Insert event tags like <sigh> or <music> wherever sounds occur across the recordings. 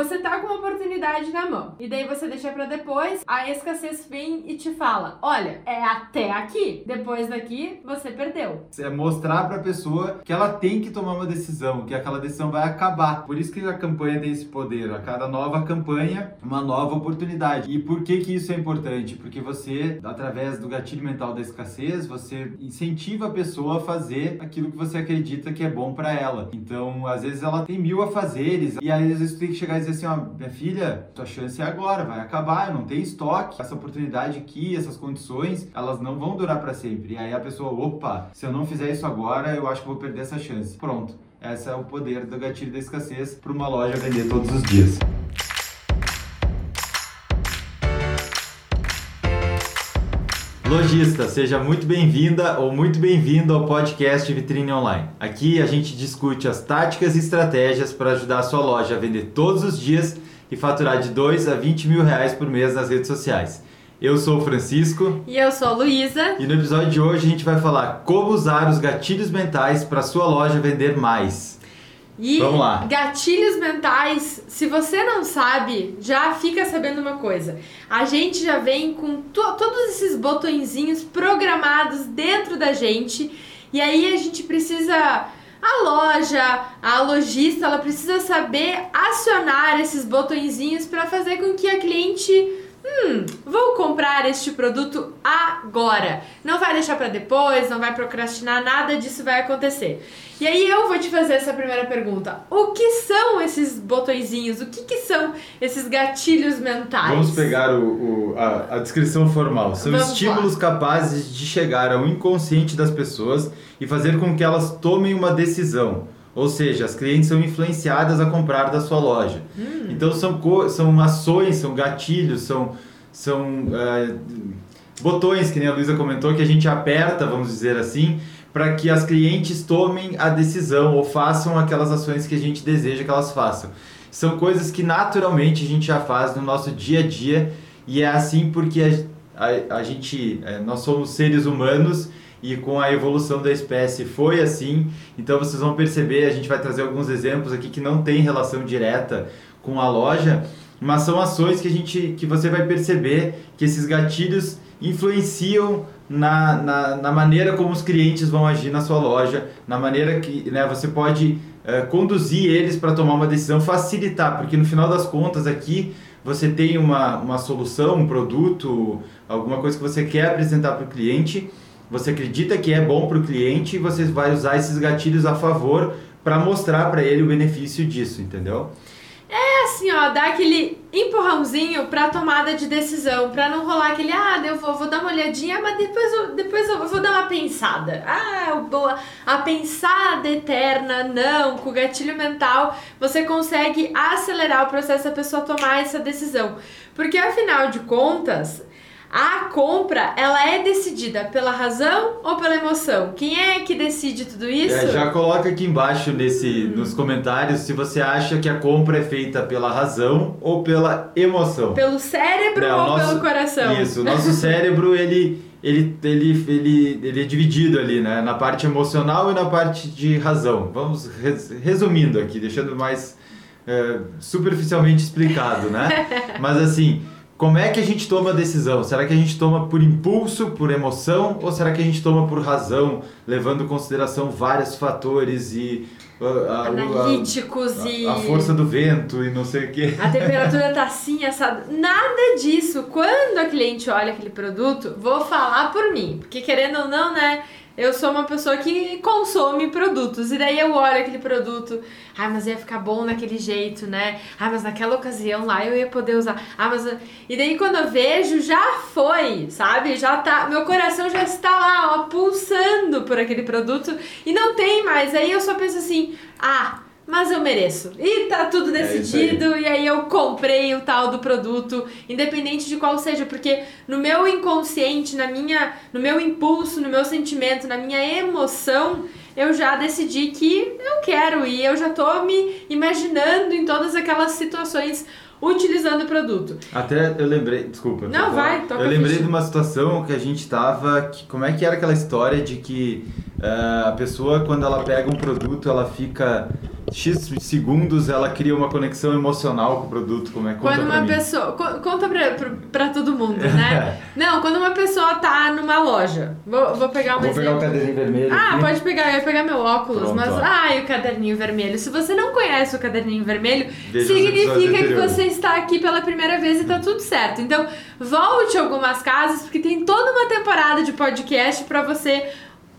Você tá com uma oportunidade na mão e daí você deixa para depois, a escassez vem e te fala: "Olha, é até aqui. Depois daqui você perdeu". É mostrar para a pessoa que ela tem que tomar uma decisão, que aquela decisão vai acabar. Por isso que a campanha tem esse poder. A cada nova campanha, uma nova oportunidade. E por que que isso é importante? Porque você, através do gatilho mental da escassez, você incentiva a pessoa a fazer aquilo que você acredita que é bom para ela. Então, às vezes ela tem mil afazeres e aí às vezes tu tem que chegar e assim, ó, minha filha, tua chance é agora, vai acabar, não tem estoque. Essa oportunidade aqui, essas condições, elas não vão durar para sempre. E aí a pessoa, opa, se eu não fizer isso agora, eu acho que vou perder essa chance. Pronto. Esse é o poder do gatilho da escassez para uma loja vender todos os dias. Lojista, seja muito bem-vinda ou muito bem-vindo ao podcast Vitrine Online. Aqui a gente discute as táticas e estratégias para ajudar a sua loja a vender todos os dias e faturar de 2 a 20 mil reais por mês nas redes sociais. Eu sou o Francisco. E eu sou a Luísa. E no episódio de hoje a gente vai falar como usar os gatilhos mentais para sua loja vender mais. E Vamos lá. gatilhos mentais, se você não sabe, já fica sabendo uma coisa. A gente já vem com to todos esses botõezinhos programados dentro da gente. E aí a gente precisa a loja, a lojista, ela precisa saber acionar esses botõezinhos para fazer com que a cliente Hum, vou comprar este produto agora. Não vai deixar para depois, não vai procrastinar, nada disso vai acontecer. E aí eu vou te fazer essa primeira pergunta. O que são esses botõezinhos? O que, que são esses gatilhos mentais? Vamos pegar o, o a, a, descrição formal. São Vamos estímulos lá. capazes de chegar ao inconsciente das pessoas e fazer com que elas tomem uma decisão. Ou seja, as clientes são influenciadas a comprar da sua loja. Hum. Então são, são ações, são gatilhos, são, são uh, botões, que nem a Luísa comentou, que a gente aperta, vamos dizer assim, para que as clientes tomem a decisão ou façam aquelas ações que a gente deseja que elas façam. São coisas que naturalmente a gente já faz no nosso dia a dia e é assim porque a, a, a gente, é, nós somos seres humanos e com a evolução da espécie foi assim. Então vocês vão perceber, a gente vai trazer alguns exemplos aqui que não tem relação direta com a loja, mas são ações que a gente que você vai perceber que esses gatilhos influenciam na, na, na maneira como os clientes vão agir na sua loja, na maneira que né, você pode uh, conduzir eles para tomar uma decisão, facilitar, porque no final das contas aqui você tem uma, uma solução, um produto, alguma coisa que você quer apresentar para o cliente você acredita que é bom para o cliente e você vai usar esses gatilhos a favor para mostrar para ele o benefício disso, entendeu? É assim, ó, dar aquele empurrãozinho pra tomada de decisão, pra não rolar aquele, ah, eu vou, vou dar uma olhadinha, mas depois eu, depois eu vou dar uma pensada. Ah, boa, a pensada eterna, não, com o gatilho mental você consegue acelerar o processo da pessoa tomar essa decisão. Porque afinal de contas, a compra, ela é decidida pela razão ou pela emoção? Quem é que decide tudo isso? É, já coloca aqui embaixo nesse, hum. nos comentários se você acha que a compra é feita pela razão ou pela emoção. Pelo cérebro Não, ou nosso, pelo coração? Isso, o nosso cérebro, ele, ele, ele, ele, ele é dividido ali, né? Na parte emocional e na parte de razão. Vamos resumindo aqui, deixando mais é, superficialmente explicado, né? <laughs> Mas assim... Como é que a gente toma a decisão? Será que a gente toma por impulso, por emoção, ou será que a gente toma por razão, levando em consideração vários fatores e uh, a, analíticos a, e a força do vento e não sei o que. A temperatura tá <laughs> assim, essa nada disso. Quando a cliente olha aquele produto, vou falar por mim, porque querendo ou não, né? Eu sou uma pessoa que consome produtos. E daí eu olho aquele produto, ah, mas ia ficar bom naquele jeito, né? Ah, mas naquela ocasião lá eu ia poder usar. Ah, mas. E daí quando eu vejo, já foi, sabe? Já tá. Meu coração já está lá, ó, pulsando por aquele produto e não tem mais. Aí eu só penso assim, ah mas eu mereço. E tá tudo é decidido, é e aí eu comprei o tal do produto, independente de qual seja, porque no meu inconsciente, na minha, no meu impulso, no meu sentimento, na minha emoção, eu já decidi que eu quero e eu já tô me imaginando em todas aquelas situações utilizando o produto. Até eu lembrei, desculpa. Não, vai, toca Eu lembrei de uma situação que a gente tava, que, como é que era aquela história de que uh, a pessoa quando ela pega um produto, ela fica X segundos ela cria uma conexão emocional com o produto, como é que Quando uma mim. pessoa. Conta pra, pra, pra todo mundo, né? <laughs> Não, quando uma pessoa tá numa loja. Vou, vou pegar um Vou exemplo. pegar o caderninho vermelho. Ah, aqui. pode pegar, eu ia pegar meu óculos, Pronto, mas. ó. Ai, o caderninho vermelho. Se você não conhece o caderninho vermelho, Veja significa que você está aqui pela primeira vez e tá tudo certo. Então, volte a algumas casas, porque tem toda uma temporada de podcast pra você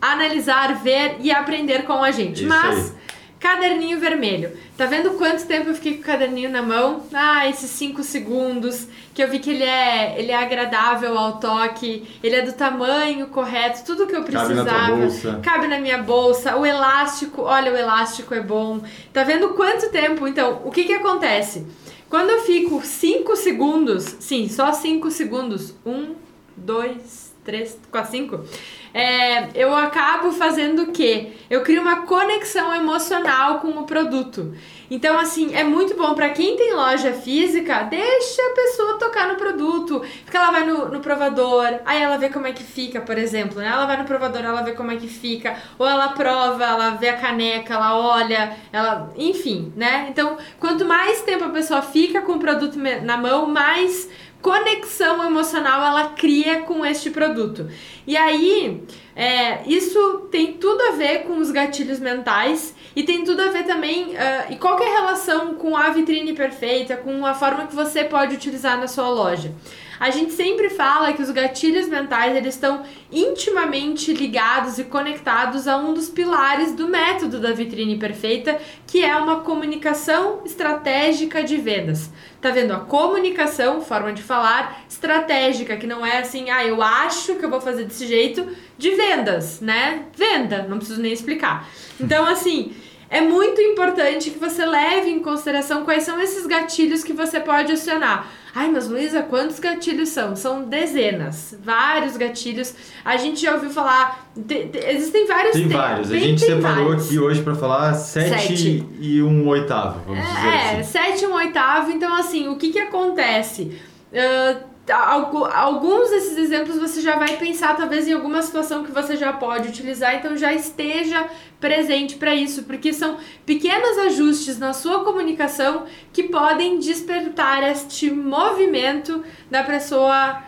analisar, ver e aprender com a gente. Isso mas. aí. Caderninho vermelho. Tá vendo quanto tempo eu fiquei com o caderninho na mão? Ah, esses 5 segundos. Que eu vi que ele é, ele é agradável ao toque, ele é do tamanho correto, tudo que eu Cabe na precisava. bolsa. Cabe na minha bolsa. O elástico, olha, o elástico é bom. Tá vendo quanto tempo? Então, o que que acontece? Quando eu fico 5 segundos, sim, só 5 segundos. 1, 2, 3, 4, 5. É, eu acabo fazendo o quê? Eu crio uma conexão emocional com o produto. Então, assim, é muito bom para quem tem loja física, deixa a pessoa tocar no produto. Porque ela vai no, no provador, aí ela vê como é que fica, por exemplo, né? Ela vai no provador, ela vê como é que fica, ou ela prova, ela vê a caneca, ela olha, ela. Enfim, né? Então, quanto mais tempo a pessoa fica com o produto na mão, mais conexão emocional ela cria com este produto. E aí, é, isso tem tudo a ver com os gatilhos mentais e tem tudo a ver também ah, e qual que é relação com a vitrine perfeita, com a forma que você pode utilizar na sua loja. A gente sempre fala que os gatilhos mentais eles estão intimamente ligados e conectados a um dos pilares do método da vitrine perfeita, que é uma comunicação estratégica de vendas. Tá vendo? A comunicação, forma de falar, estratégica, que não é assim, ah, eu acho que eu vou fazer desse jeito, de vendas, né? Venda, não preciso nem explicar. Então, assim, é muito importante que você leve em consideração quais são esses gatilhos que você pode acionar. Ai, mas Luísa, quantos gatilhos são? São dezenas, vários gatilhos. A gente já ouviu falar, te- te- existem vários Tem te- vários. A tem- gente tem separou vários. aqui hoje pra falar sete, Sete. e um oitavo, vamos dizer É, assim. sétimo, oitavo. Então, assim, o que que acontece? Algu- alguns desses exemplos você já vai pensar, talvez, em alguma situação que você já pode utilizar, então já esteja presente para isso, porque são pequenos ajustes na sua comunicação que podem despertar este movimento da pessoa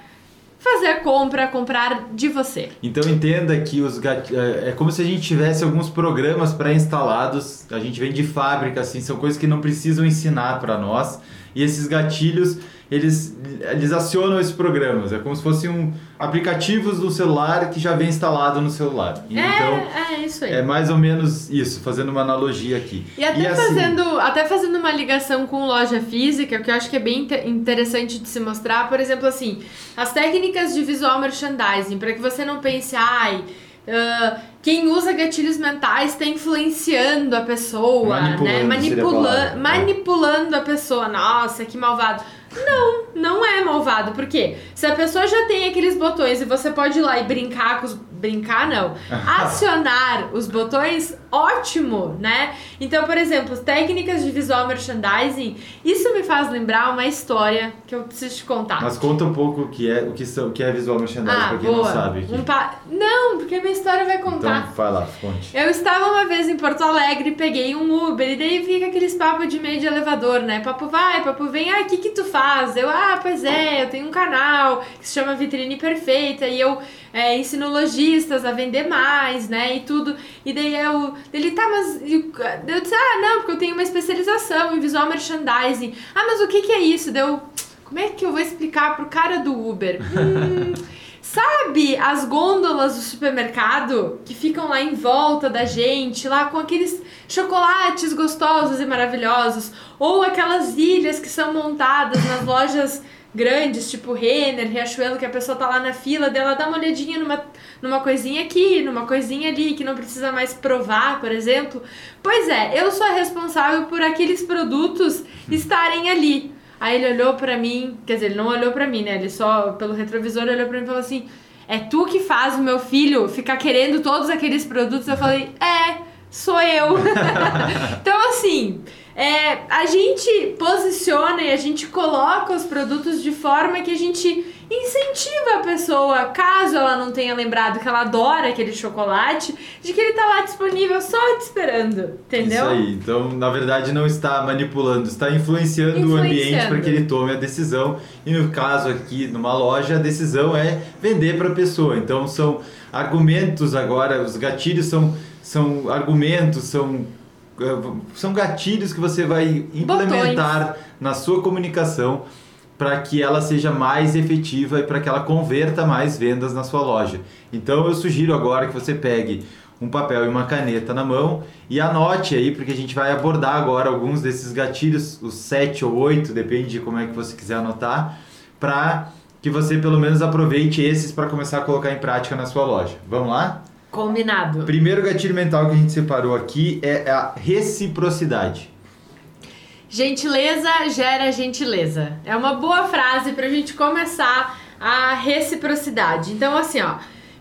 fazer a compra, comprar de você. Então entenda que os gat... é é como se a gente tivesse alguns programas pré-instalados, a gente vem de fábrica, assim, são coisas que não precisam ensinar para nós. E esses gatilhos, eles, eles acionam esses programas. É como se fossem um, aplicativos do celular que já vem instalado no celular. E Então, é, é isso aí. é mais ou menos isso, fazendo uma analogia aqui. E até, assim, fazendo, até fazendo uma ligação com loja física, que eu acho que é bem inte- interessante de se mostrar, por exemplo, assim, as técnicas de visual merchandising, para que você não pense, ai, ah, quem usa gatilhos mentais está influenciando a pessoa, Manipulando, né? seria a Manipula palavra. manipulando a pessoa. Nossa, que malvado. Não, não é malvado. Por quê? Se a pessoa já tem aqueles botões e você pode ir lá e brincar com os. Brincar não. <laughs> Acionar os botões, ótimo, né? Então, por exemplo, técnicas de visual merchandising, isso me faz lembrar uma história que eu preciso te contar. Mas conta um pouco o que é, o que são, o que é visual merchandising, ah, pra quem boa. não sabe aqui. Um pa- Não, porque minha história vai contar. Então, vai lá, conte. Eu estava uma vez em Porto Alegre, peguei um Uber e daí fica aqueles papos de meio de elevador, né? Papo vai, papo vem, ah, o que que tu faz? Eu, ah, pois é, eu tenho um canal que se chama Vitrine Perfeita e eu é, ensino lojistas a vender mais, né? E tudo. E daí eu, ele, tá, mas eu disse, ah, não, porque eu tenho uma especialização em visual merchandising. Ah, mas o que que é isso? Deu, como é que eu vou explicar pro cara do Uber? <laughs> Hum, Sabe as gôndolas do supermercado que ficam lá em volta da gente, lá com aqueles chocolates gostosos e maravilhosos? Ou aquelas ilhas que são montadas nas lojas grandes, tipo Renner, Riachuelo, que a pessoa tá lá na fila dela, dá uma olhadinha numa, numa coisinha aqui, numa coisinha ali, que não precisa mais provar, por exemplo. Pois é, eu sou a responsável por aqueles produtos estarem ali. Aí ele olhou pra mim, quer dizer, ele não olhou pra mim, né? Ele só, pelo retrovisor, olhou pra mim e falou assim: é tu que faz o meu filho ficar querendo todos aqueles produtos. Eu falei, é, sou eu. <laughs> então, assim, é, a gente posiciona e a gente coloca os produtos de forma que a gente incentiva a pessoa, caso ela não tenha lembrado que ela adora aquele chocolate, de que ele tá lá disponível só te esperando, entendeu? Isso aí. Então, na verdade, não está manipulando, está influenciando, influenciando. o ambiente para que ele tome a decisão. E no caso aqui, numa loja, a decisão é vender para a pessoa. Então, são argumentos agora, os gatilhos são, são argumentos, são são gatilhos que você vai implementar Botões. na sua comunicação para que ela seja mais efetiva e para que ela converta mais vendas na sua loja. Então eu sugiro agora que você pegue um papel e uma caneta na mão e anote aí, porque a gente vai abordar agora alguns desses gatilhos, os sete ou oito, depende de como é que você quiser anotar, para que você pelo menos aproveite esses para começar a colocar em prática na sua loja. Vamos lá? Combinado. Primeiro gatilho mental que a gente separou aqui é a reciprocidade. Gentileza gera gentileza. É uma boa frase para a gente começar a reciprocidade. Então, assim, ó,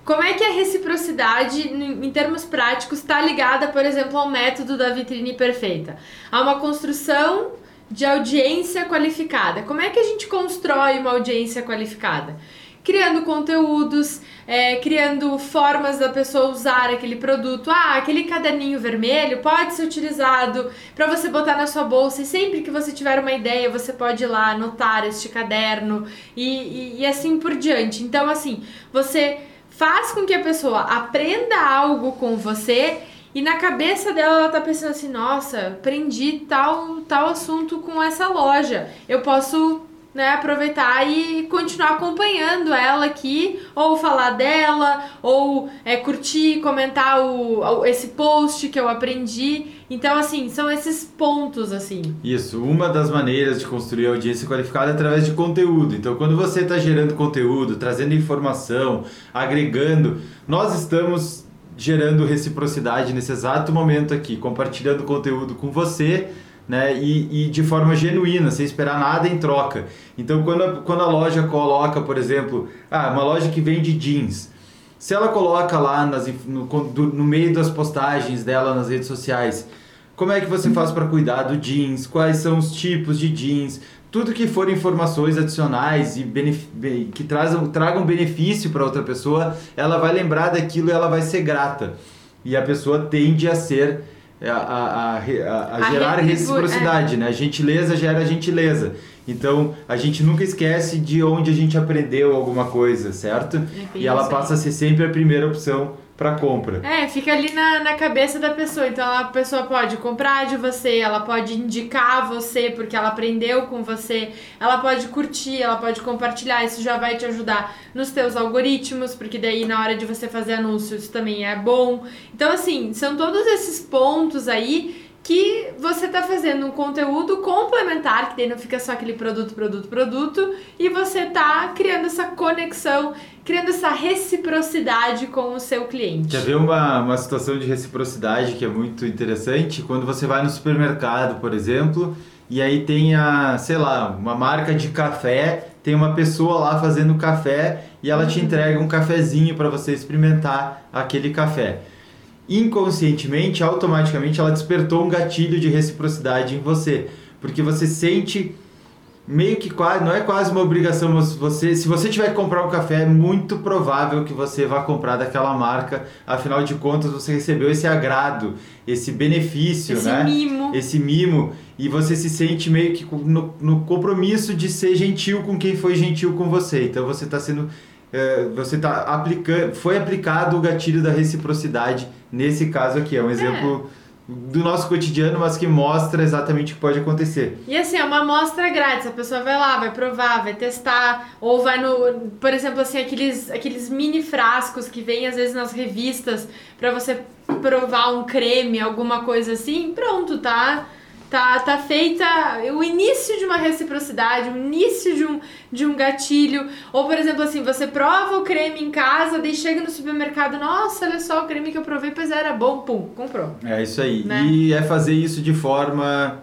como é que a reciprocidade, em termos práticos, está ligada, por exemplo, ao método da vitrine perfeita? A uma construção de audiência qualificada. Como é que a gente constrói uma audiência qualificada? criando conteúdos, é, criando formas da pessoa usar aquele produto. Ah, aquele caderninho vermelho pode ser utilizado para você botar na sua bolsa e sempre que você tiver uma ideia você pode ir lá anotar este caderno e, e, e assim por diante. Então, assim, você faz com que a pessoa aprenda algo com você e na cabeça dela ela tá pensando assim, nossa, aprendi tal tal assunto com essa loja. Eu posso né, aproveitar e continuar acompanhando ela aqui, ou falar dela, ou é, curtir, comentar o, esse post que eu aprendi. Então, assim, são esses pontos, assim. Isso, uma das maneiras de construir audiência qualificada é através de conteúdo. Então, quando você está gerando conteúdo, trazendo informação, agregando, nós estamos gerando reciprocidade nesse exato momento aqui, compartilhando conteúdo com você né? E, e, de forma genuína, sem esperar nada em troca. Então, quando a, quando a loja coloca, por exemplo, ah, uma loja que vende jeans, se ela coloca lá nas, no, no meio das postagens dela nas redes sociais, como é que você faz para cuidar do jeans? Quais são os tipos de jeans? Tudo que for informações adicionais e que trazam, tragam benefício para outra pessoa, ela vai lembrar daquilo e ela vai ser grata. E a pessoa tende a ser a, a, a, a gerar reciprocidade, é. né? A gentileza gera gentileza. Então, a gente nunca esquece de onde a gente aprendeu alguma coisa, certo? É e ela passa a ser sempre a primeira opção para compra. É, fica ali na, na cabeça da pessoa. Então a pessoa pode comprar de você, ela pode indicar você porque ela aprendeu com você, ela pode curtir, ela pode compartilhar. Isso já vai te ajudar nos teus algoritmos, porque daí na hora de você fazer anúncios também é bom. Então, assim, são todos esses pontos aí que você está fazendo um conteúdo complementar, que daí não fica só aquele produto, produto, produto, e você está criando essa conexão, criando essa reciprocidade com o seu cliente. Quer ver uma, uma situação de reciprocidade que é muito interessante? Quando você vai no supermercado, por exemplo, e aí tem a, sei lá, uma marca de café, tem uma pessoa lá fazendo café e ela te uhum. entrega um cafezinho para você experimentar aquele café inconscientemente, automaticamente ela despertou um gatilho de reciprocidade em você, porque você sente meio que quase, não é quase uma obrigação, mas você, se você tiver que comprar um café, é muito provável que você vá comprar daquela marca, afinal de contas você recebeu esse agrado, esse benefício, esse né? mimo. Esse mimo e você se sente meio que no, no compromisso de ser gentil com quem foi gentil com você. Então você está sendo é, você está aplicando, foi aplicado o gatilho da reciprocidade nesse caso aqui. É um exemplo é. do nosso cotidiano, mas que mostra exatamente o que pode acontecer. E assim, é uma amostra grátis. A pessoa vai lá, vai provar, vai testar, ou vai no, por exemplo, assim, aqueles, aqueles mini frascos que vem às vezes nas revistas para você provar um creme, alguma coisa assim. Pronto, tá? Tá, tá feita o início de uma reciprocidade, o início de um, de um gatilho. Ou, por exemplo, assim, você prova o creme em casa, daí chega no supermercado, nossa, olha só o creme que eu provei, pois era bom, pum, comprou. É isso aí. Né? E é fazer isso de forma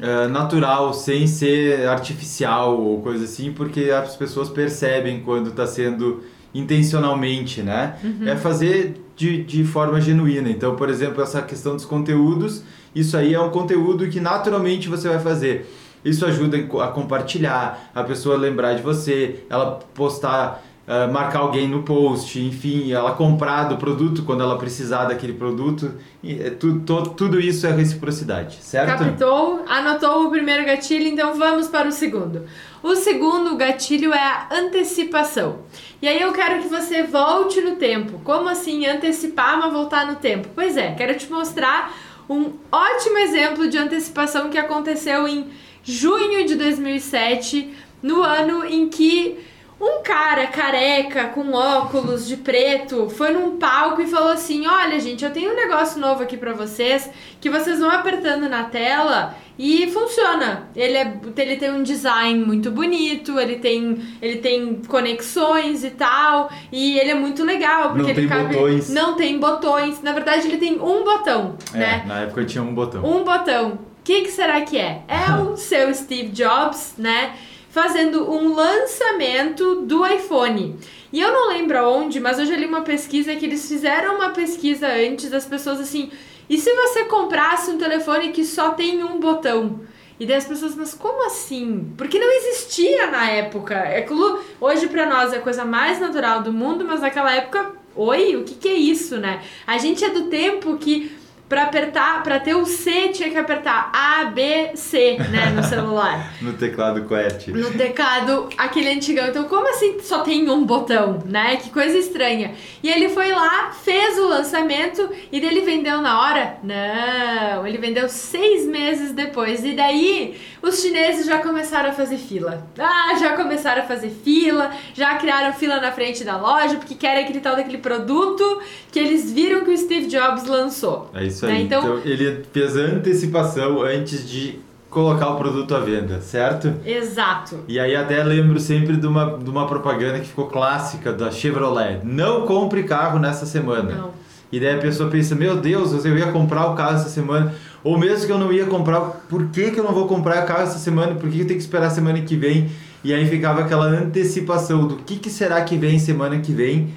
uh, natural, sem ser artificial ou coisa assim, porque as pessoas percebem quando está sendo intencionalmente, né? Uhum. É fazer de, de forma genuína. Então, por exemplo, essa questão dos conteúdos, isso aí é um conteúdo que naturalmente você vai fazer. Isso ajuda a compartilhar, a pessoa lembrar de você, ela postar, uh, marcar alguém no post, enfim, ela comprar do produto quando ela precisar daquele produto. E, é, tu, to, tudo isso é reciprocidade, certo? Captou, anotou o primeiro gatilho, então vamos para o segundo. O segundo gatilho é a antecipação. E aí eu quero que você volte no tempo. Como assim antecipar, mas voltar no tempo? Pois é, quero te mostrar um ótimo exemplo de antecipação que aconteceu em junho de 2007, no ano em que um cara careca com óculos de preto foi num palco e falou assim: Olha, gente, eu tenho um negócio novo aqui para vocês que vocês vão apertando na tela e funciona. Ele, é, ele tem um design muito bonito, ele tem, ele tem conexões e tal, e ele é muito legal porque não ele tem cabe. Botões. Não tem botões. Na verdade, ele tem um botão, é, né? Na época tinha um botão. Um botão. O que, que será que é? É o <laughs> seu Steve Jobs, né? Fazendo um lançamento do iPhone. E eu não lembro aonde, mas eu já li uma pesquisa que eles fizeram uma pesquisa antes das pessoas assim. E se você comprasse um telefone que só tem um botão? E daí as pessoas, mas como assim? Porque não existia na época. Aquilo, hoje pra nós é a coisa mais natural do mundo, mas naquela época, oi, o que, que é isso, né? A gente é do tempo que para apertar, para ter o C, tinha que apertar A, B, C, né, no celular. <laughs> no teclado QWERTY. No teclado, aquele antigão. Então, como assim só tem um botão, né? Que coisa estranha. E ele foi lá, fez o lançamento e dele vendeu na hora? Não, ele vendeu seis meses depois. E daí, os chineses já começaram a fazer fila. Ah, já começaram a fazer fila, já criaram fila na frente da loja, porque querem aquele tal daquele produto que eles viram que o Steve Jobs lançou. É isso Né, aí. então- Então... ele fez a antecipação antes de colocar o produto à venda, certo? Exato. E aí até lembro sempre de uma, de uma propaganda que ficou clássica da Chevrolet. Não compre carro nessa semana. Não. E daí a pessoa pensa, meu Deus, eu ia comprar o carro essa semana. Ou mesmo que eu não ia comprar, por que, que eu não vou comprar o carro essa semana? Por que eu tenho que esperar a semana que vem? E aí ficava aquela antecipação do que, que será que vem semana que vem,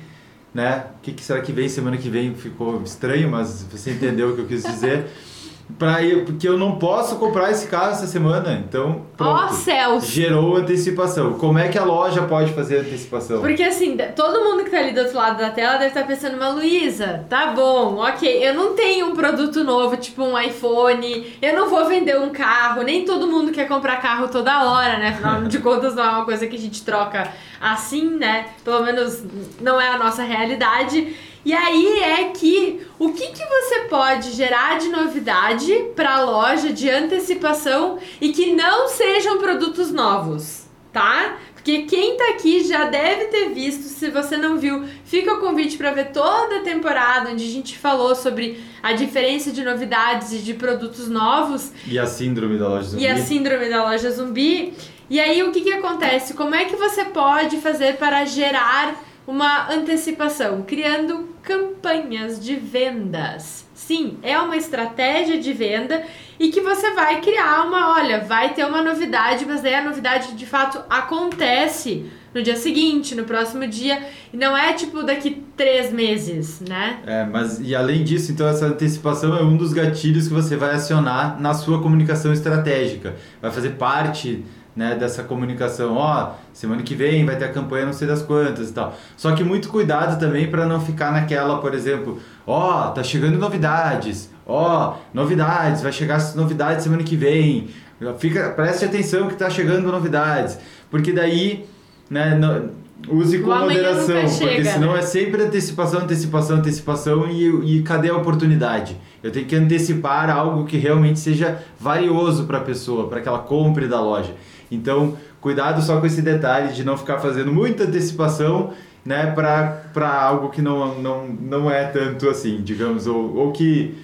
né? O que, que será que vem semana que vem? Ficou estranho, mas você entendeu o que eu quis dizer. <laughs> Pra eu, porque eu não posso comprar esse carro essa semana, então pronto. céus! Gerou antecipação. Como é que a loja pode fazer antecipação? Porque assim, todo mundo que tá ali do outro lado da tela deve estar pensando, mas Luísa, tá bom, ok, eu não tenho um produto novo, tipo um iPhone, eu não vou vender um carro, nem todo mundo quer comprar carro toda hora, né? Afinal de <laughs> contas, não é uma coisa que a gente troca assim, né? Pelo menos não é a nossa realidade. E aí é que o que, que você pode gerar de novidade para a loja de antecipação e que não sejam produtos novos, tá? Porque quem tá aqui já deve ter visto, se você não viu, fica o convite para ver toda a temporada onde a gente falou sobre a diferença de novidades e de produtos novos E a síndrome da loja zumbi? e a síndrome da loja zumbi. E aí o que, que acontece? Como é que você pode fazer para gerar uma antecipação? Criando campanhas de vendas. Sim, é uma estratégia de venda e que você vai criar uma, olha, vai ter uma novidade, mas daí a novidade de fato acontece no dia seguinte, no próximo dia, e não é tipo daqui três meses, né? É, mas e além disso, então essa antecipação é um dos gatilhos que você vai acionar na sua comunicação estratégica. Vai fazer parte né, dessa comunicação. Ó, semana que vem vai ter a campanha não sei das quantas e tal. Só que muito cuidado também para não ficar naquela, por exemplo, ó, tá chegando novidades. Ó, novidades, vai chegar as novidades semana que vem. Fica, preste atenção que tá chegando novidades. Porque daí, né, não- use com moderação, nunca porque chega, senão né? é sempre antecipação, antecipação, antecipação e, e cadê a oportunidade? Eu tenho que antecipar algo que realmente seja valioso para a pessoa, para que ela compre da loja. Então, cuidado só com esse detalhe de não ficar fazendo muita antecipação, né, para algo que não, não, não é tanto assim, digamos, ou, ou que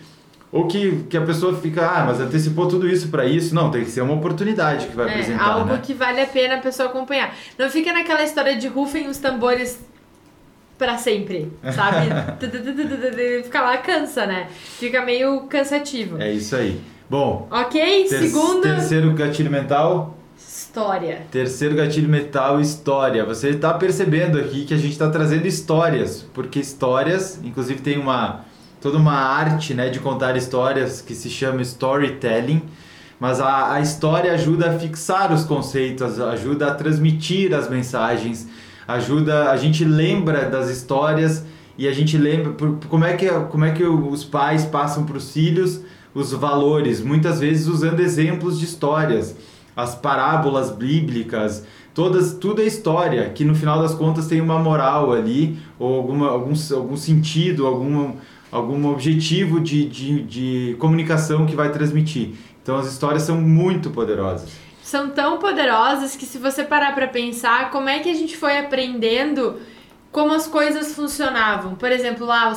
ou que, que a pessoa fica, ah, mas antecipou tudo isso para isso. Não, tem que ser uma oportunidade que vai É, apresentar, algo né? que vale a pena a pessoa acompanhar. Não fica naquela história de rufem os tambores pra sempre, sabe? <laughs> Fica lá, cansa, né? Fica meio cansativo. É isso aí. Bom, Ok? ter- Segunda, terceiro gatilho mental, História. Terceiro gatilho mental, história. Você está percebendo aqui que a gente está trazendo histórias, porque histórias, inclusive tem uma toda uma arte, né, de contar histórias que se chama storytelling. Mas a, a história ajuda a fixar os conceitos, ajuda a transmitir as mensagens, ajuda a gente lembra das histórias e a gente lembra como é que como é que os pais passam para os filhos os valores, muitas vezes usando exemplos de histórias, as parábolas bíblicas, todas tudo é história que no final das contas tem uma moral ali ou alguma algum, algum sentido, algum algum objetivo de, de, de comunicação que vai transmitir. Então as histórias são muito poderosas. São tão poderosas que se você parar para pensar como é que a gente foi aprendendo como as coisas funcionavam. Por exemplo, lá,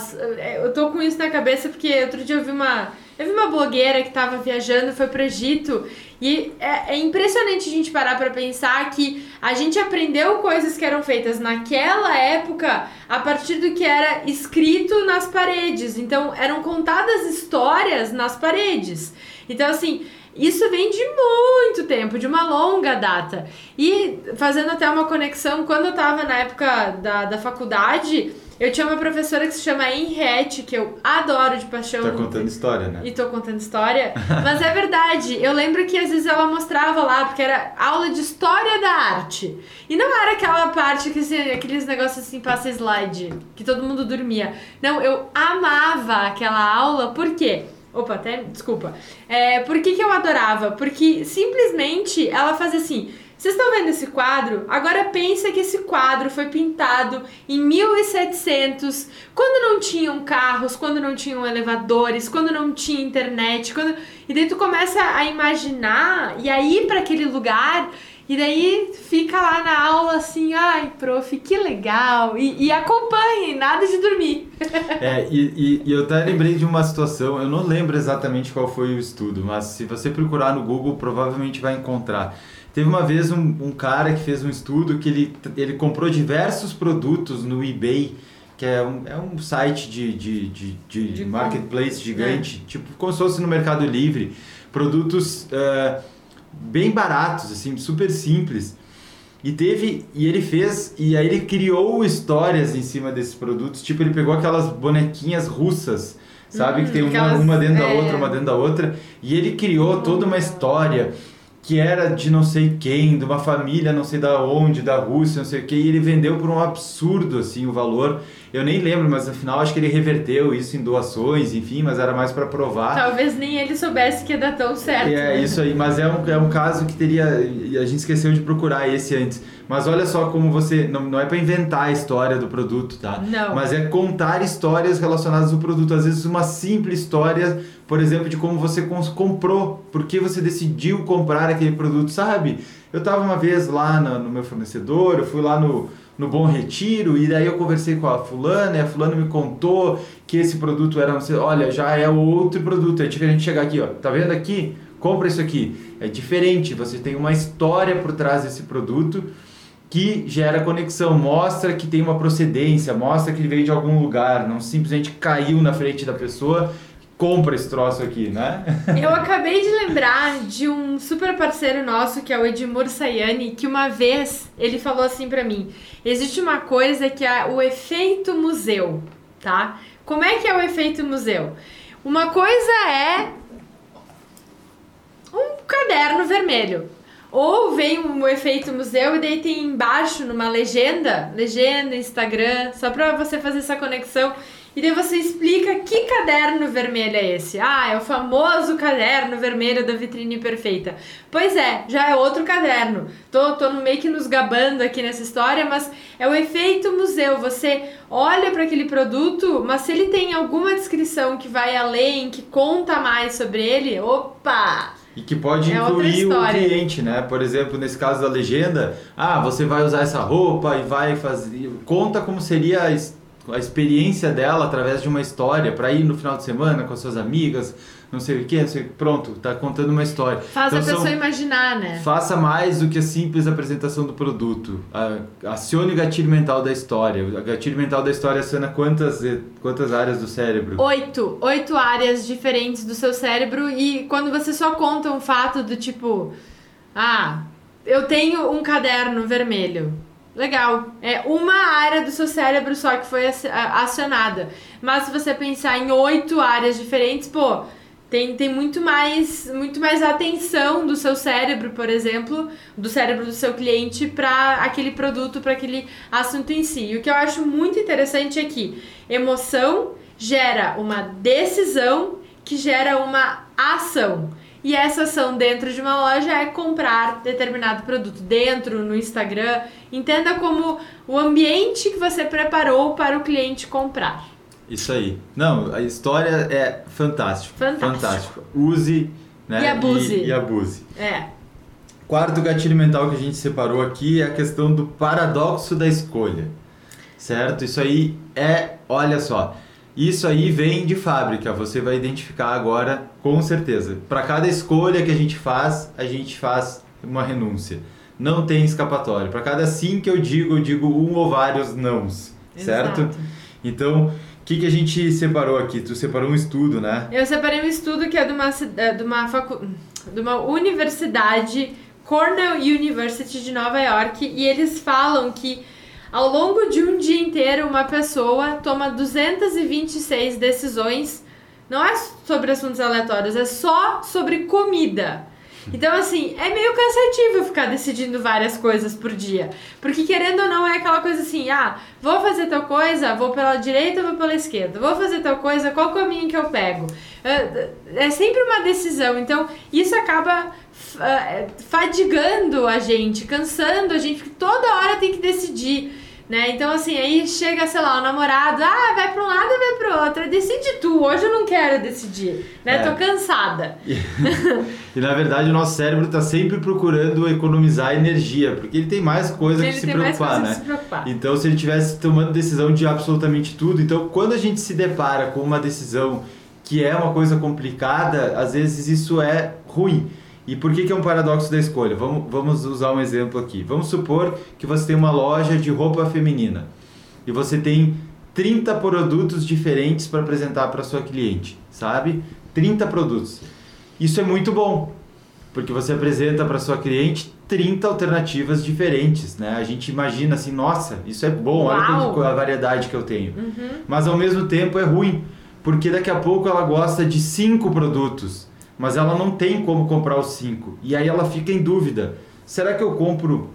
eu tô com isso na cabeça porque outro dia eu vi uma, vi uma blogueira que estava viajando, foi pro Egito, e é, é impressionante a gente parar para pensar que a gente aprendeu coisas que eram feitas naquela época a partir do que era escrito nas paredes. Então, eram contadas histórias nas paredes. Então, assim, isso vem de muito tempo, de uma longa data. E fazendo até uma conexão, quando eu estava na época da, da faculdade, eu tinha uma professora que se chama Henriette, que eu adoro de paixão. Tá contando história, né? E tô contando história. Mas é verdade. Eu lembro que às vezes ela mostrava lá, porque era aula de história da arte. E não era aquela parte que assim, aqueles negócios assim, passa slide, que todo mundo dormia. Não, eu amava aquela aula, por quê? Opa, até. Desculpa. É, por que, que eu adorava? Porque simplesmente ela fazia assim. Vocês estão vendo esse quadro? Agora pensa que esse quadro foi pintado em 1700, quando não tinham carros, quando não tinham elevadores, quando não tinha internet, quando e daí tu começa a imaginar e a ir para aquele lugar e daí fica lá na aula assim, ai, prof, que legal. E, e acompanhe, nada de dormir. <laughs> É, e, e, e, eu até lembrei de uma situação, eu não lembro exatamente qual foi o estudo, mas se você procurar no Google, provavelmente vai encontrar. Teve uma vez um, um cara que fez um estudo que ele, ele comprou diversos produtos no eBay, que é um, é um site de, de, de, de, de marketplace gigante, é. tipo como se fosse no Mercado Livre. Produtos. Uh, bem baratos, assim, super simples. E teve, e ele fez, e aí ele criou histórias em cima desses produtos. Tipo, ele pegou aquelas bonequinhas russas, sabe? Hum, que tem uma, uma dentro da é... outra, uma dentro da outra. E ele criou toda uma história que era de não sei quem, de uma família não sei da onde, da Rússia, não sei o que, e ele vendeu por um absurdo, assim, o valor. Eu nem lembro, mas no final acho que ele reverteu isso em doações, enfim, mas era mais para provar. Talvez nem ele soubesse que ia dar tão certo. É, né? isso aí, mas é um, é um caso que teria. A gente esqueceu de procurar esse antes. Mas olha só como você. Não, não é para inventar a história do produto, tá? Não. Mas é contar histórias relacionadas ao produto. Às vezes, uma simples história, por exemplo, de como você comprou, por que você decidiu comprar aquele produto, sabe? Eu estava uma vez lá no, no meu fornecedor, eu fui lá no no Bom Retiro, e daí eu conversei com a fulana, e a fulana me contou que esse produto era, olha, já é outro produto, é diferente chegar aqui, ó, tá vendo aqui? Compra isso aqui. É diferente, você tem uma história por trás desse produto que gera conexão, mostra que tem uma procedência, mostra que ele veio de algum lugar, não simplesmente caiu na frente da pessoa compra esse troço aqui, né? Eu acabei de lembrar de um super parceiro nosso, que é o Edmur Sayani, que uma vez ele falou assim para mim: existe uma coisa que é o efeito museu, tá? Como é que é o efeito museu? Uma coisa é um caderno vermelho. Ou vem um efeito museu e daí tem embaixo numa legenda, legenda, Instagram, só pra você fazer essa conexão. E daí você explica que caderno vermelho é esse. Ah, é o famoso caderno vermelho da vitrine perfeita. Pois é, já é outro caderno. Tô, tô meio que nos gabando aqui nessa história, mas é o efeito museu. Você olha para aquele produto, mas se ele tem alguma descrição que vai além, que conta mais sobre ele, opa! E que pode é incluir o cliente, né? Por exemplo, nesse caso da legenda, ah, você vai usar essa roupa e vai fazer. Conta como seria a a experiência dela através de uma história para ir no final de semana com as suas amigas, não sei o que, sei, pronto, tá contando uma história. Faz então, a pessoa são, imaginar, né? Faça mais do que a simples apresentação do produto. acione o gatilho mental da história. O gatilho mental da história aciona quantas, quantas áreas do cérebro? Oito. Oito áreas diferentes do seu cérebro e quando você só conta um fato do tipo, ah, eu tenho um caderno vermelho. Legal. É uma área do seu cérebro só que foi acionada. Mas se você pensar em oito áreas diferentes, pô, tem, tem muito mais muito mais atenção do seu cérebro, por exemplo, do cérebro do seu cliente para aquele produto, para aquele assunto em si. E o que eu acho muito interessante é que emoção gera uma decisão que gera uma ação. E essa ação dentro de uma loja é comprar determinado produto dentro no Instagram. Entenda como o ambiente que você preparou para o cliente comprar. Isso aí. Não, a história é fantástico. Fantástico. Fantástico. Use né? e abuse. E, e abuse. É. Quarto gatilho mental que a gente separou aqui é a questão do paradoxo da escolha. Certo? Isso aí é, olha só, isso aí vem de fábrica, você vai identificar agora com certeza. Para cada escolha que a gente faz, a gente faz uma renúncia. Não tem escapatória. Para cada sim que eu digo, eu digo um ou vários nãos, certo? Exato. Então, o que, que a gente separou aqui? Tu separou um estudo, né? Eu separei um estudo que é de uma, é, de uma, facu... de uma universidade, Cornell University de Nova York, e eles falam que ao longo de um dia inteiro, uma pessoa toma 226 decisões. Não é sobre assuntos aleatórios, é só sobre comida. Então, assim, é meio cansativo ficar decidindo várias coisas por dia. Porque, querendo ou não, é aquela coisa assim: ah, vou fazer tal coisa, vou pela direita ou vou pela esquerda? Vou fazer tal coisa, qual caminho que eu pego? É, é sempre uma decisão. Então, isso acaba é, fadigando a gente, cansando a gente, porque toda hora tem que decidir. Né? Então, assim, aí chega, sei lá, o namorado, ah, vai pra um lado, vai pro outro. Decide tu, hoje eu não quero decidir, né? É. Tô cansada. E, <laughs> e, na verdade o nosso cérebro tá sempre procurando economizar energia, porque ele tem mais coisa ele que se preocupar, né? Se preocupar. Então, se ele tivesse tomando decisão de absolutamente tudo, então quando a gente se depara com uma decisão que é uma coisa complicada, às vezes isso é ruim. E por que, que é um paradoxo da escolha? Vamos, vamos usar um exemplo aqui. Vamos supor que você tem uma loja de roupa feminina e você tem 30 produtos diferentes para apresentar para sua cliente, sabe? 30 produtos. Isso é muito bom, porque você apresenta para sua cliente 30 alternativas diferentes, né? A gente imagina assim, nossa, isso é bom, Uau. olha a variedade que eu tenho. Uhum. Mas ao mesmo tempo é ruim, porque daqui a pouco ela gosta de cinco produtos mas ela não tem como comprar os cinco. E aí ela fica em dúvida: será que eu compro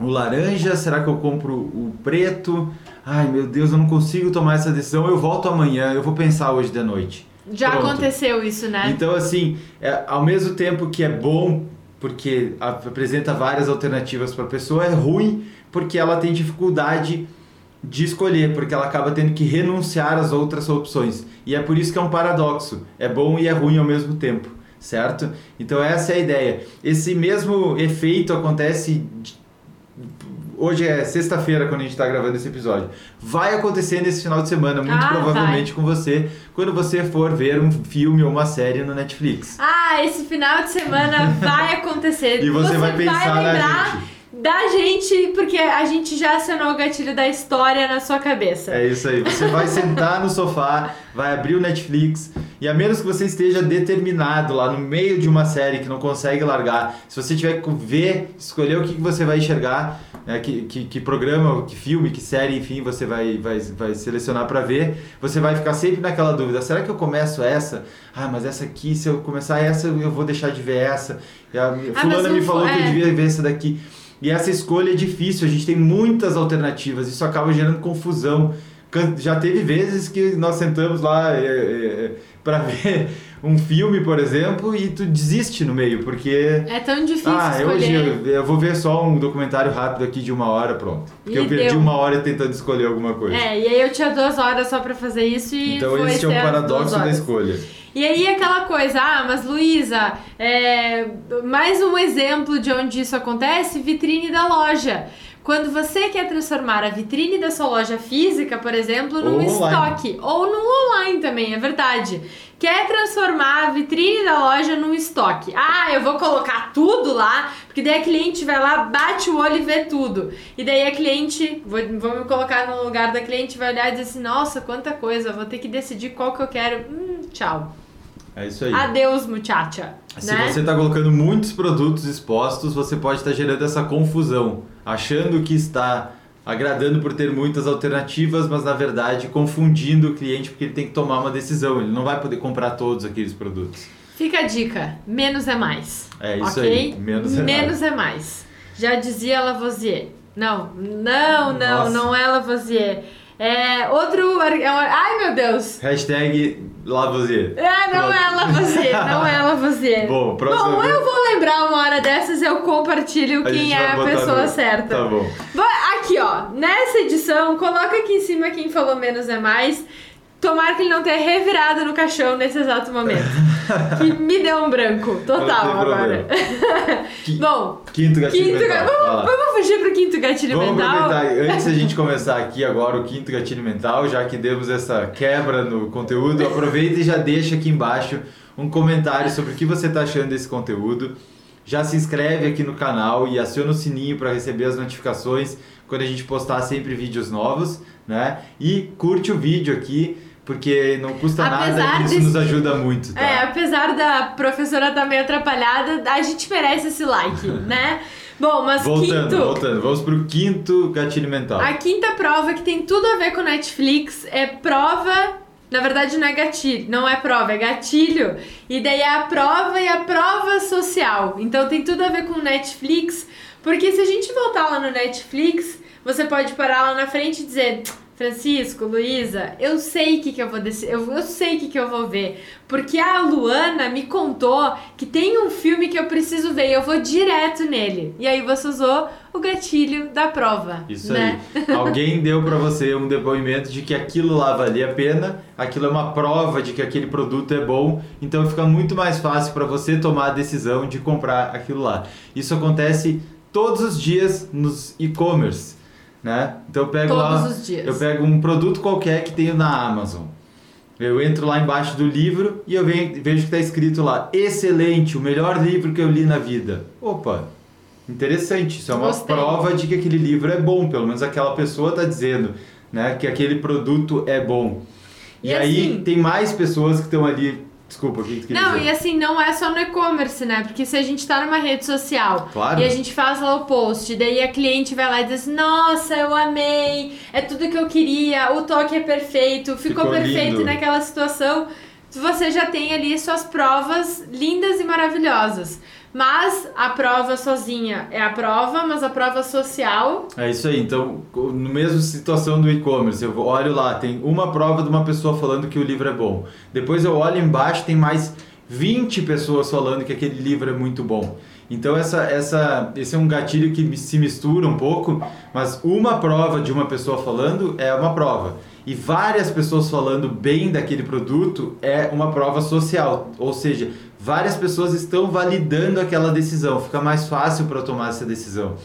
o laranja? Será que eu compro o preto? Ai meu Deus, eu não consigo tomar essa decisão. Eu volto amanhã, eu vou pensar hoje de noite. Já Pronto. aconteceu isso, né? Então, assim, é, ao mesmo tempo que é bom, porque apresenta várias alternativas para a pessoa, é ruim porque ela tem dificuldade de escolher, porque ela acaba tendo que renunciar às outras opções. E é por isso que é um paradoxo. É bom e é ruim ao mesmo tempo, certo? Então essa é a ideia. Esse mesmo efeito acontece hoje é sexta-feira quando a gente está gravando esse episódio. Vai acontecer nesse final de semana, muito ah, provavelmente vai. com você, quando você for ver um filme ou uma série no Netflix. Ah, esse final de semana vai acontecer. <laughs> e você, você vai pensar vai lembrar... na gente da gente, porque a gente já acionou o gatilho da história na sua cabeça. É isso aí. Você vai sentar no sofá, vai abrir o Netflix e a menos que você esteja determinado lá no meio de uma série que não consegue largar, se você tiver que ver, escolher o que você vai enxergar, né, que, que, que, programa, que filme, que série, enfim, você vai, vai, vai selecionar para ver, você vai ficar sempre naquela dúvida: será que eu começo essa? Ah, mas essa aqui, se eu começar essa, eu vou deixar de ver essa. A ah, fulana me falou é. que eu devia ver essa daqui. E essa escolha é difícil, a gente tem muitas alternativas, isso acaba gerando confusão. Já teve vezes que nós sentamos lá é, é, para <laughs> ver um filme, por exemplo, e tu desiste no meio, porque. É tão difícil ah, escolher. Hoje eu, eu, vou ver só um documentário rápido aqui de uma hora, pronto. Porque E eu perdi deu. uma hora tentando escolher alguma coisa. É, e aí eu tinha duas horas só pra fazer isso e então foi esse é o paradoxo da escolha. E aí aquela coisa, ah, mas Luísa, é, mais um exemplo de onde isso acontece, vitrine da loja. Quando você quer transformar a vitrine da sua loja física, por exemplo, num Ou online. estoque, ou num online também, é verdade. Quer transformar a vitrine da loja num estoque. Ah, eu vou colocar tudo lá, porque daí a cliente vai lá, bate o olho e vê tudo. E daí a cliente, vou, vou me colocar no lugar da cliente, vai olhar e dizer assim: nossa, quanta coisa, vou ter que decidir qual que eu quero. Hum, tchau. É isso aí. Adeus, muchacha. Se né? você está colocando muitos produtos expostos, você pode estar gerando essa confusão, achando que está agradando por ter muitas alternativas, mas na verdade confundindo o cliente porque ele tem que tomar uma decisão, ele não vai poder comprar todos aqueles produtos. Fica a dica, menos é mais. É isso ok? aí, menos é menos é mais. Já dizia Lavoisier. Não, não, não, Nossa. não é Lavoisier. É outro. é ai meu Deus! Hashtag Lavoisier. É, não é Lavoisier, não é Lavoisier. <laughs> Bom, próxima Bom, vez- eu vou lembrar uma hora dessas eu compartilho A quem é a pessoa no- certa. Tá bom. Aqui, ó, nessa edição, coloca aqui em cima quem falou menos é mais. Tomara que ele não tenha revirado no caixão nesse exato momento. <laughs> que me deu um branco total agora. <laughs> Bom, Quinto gatilho quinto mental. ga- vamos, vamos fugir pro quinto gatilho Vamos mental. aproveitar, antes da gente <laughs> começar aqui agora o quinto gatilho mental, já que demos essa quebra no conteúdo, aproveita e já deixa aqui embaixo um comentário sobre o que você está achando desse conteúdo. Já se inscreve aqui no canal e aciona o sininho para receber as notificações quando a gente postar sempre vídeos novos, né? E curte o vídeo aqui, porque não custa Apesar nada e isso nos ajuda muito, tá? É, apesar da professora estar meio atrapalhada, a gente merece esse like, <laughs> né? Bom, mas Voltando, quinto. voltando, vamos pro quinto gatilho mental. A quinta prova que tem tudo a ver com Netflix é prova. Na verdade, não é gatilho, não é prova, é gatilho. E daí é a prova e a prova social. Então tem tudo a ver com Netflix, porque se a gente voltar lá no Netflix, você pode parar lá na frente e dizer. Francisco, Luísa, eu sei o que, que eu vou descer, eu, eu sei o que, que eu vou ver. Porque a Luana me contou que tem um filme que eu preciso ver e eu vou direto nele. E aí você usou o gatilho da prova. Isso né? aí. Alguém <laughs> deu pra você um depoimento de que aquilo lá valia a pena, aquilo é uma prova de que aquele produto é bom, então fica muito mais fácil para você tomar a decisão de comprar aquilo lá. Isso acontece todos os dias nos e-commerce, né? Então eu pego Todos lá, os dias. eu pego um produto qualquer que tenho na Amazon. Eu entro lá embaixo do livro e eu ve- vejo que está escrito lá: excelente, o melhor livro que eu li na vida. Opa, interessante. Isso é uma Gostei. prova de que aquele livro é bom, pelo menos aquela pessoa está dizendo, né, que aquele produto é bom. E, E aí assim- tem mais pessoas que estão ali. Desculpa, o que que tu Não, dizer? e assim, não é só no e-commerce, né? Porque se a gente tá numa rede social Claro. e a gente faz lá o post, daí a cliente vai lá e diz assim, nossa, eu amei, é tudo que eu queria, o toque é perfeito, ficou, Ficou perfeito lindo. naquela situação. Você já tem ali suas provas lindas e maravilhosas. Mas a prova sozinha é a prova, mas a prova social É isso aí. Então, no mesmo situação do e-commerce, eu olho lá, tem uma prova de uma pessoa falando que o livro é bom. Depois eu olho embaixo, tem mais 20 pessoas falando que aquele livro é muito bom. Então essa, essa, esse é um gatilho que se mistura um pouco, mas uma prova de uma pessoa falando é uma prova. E várias pessoas falando bem daquele produto é uma prova social. Ou seja, várias pessoas estão validando aquela decisão. Fica mais fácil para tomar essa decisão.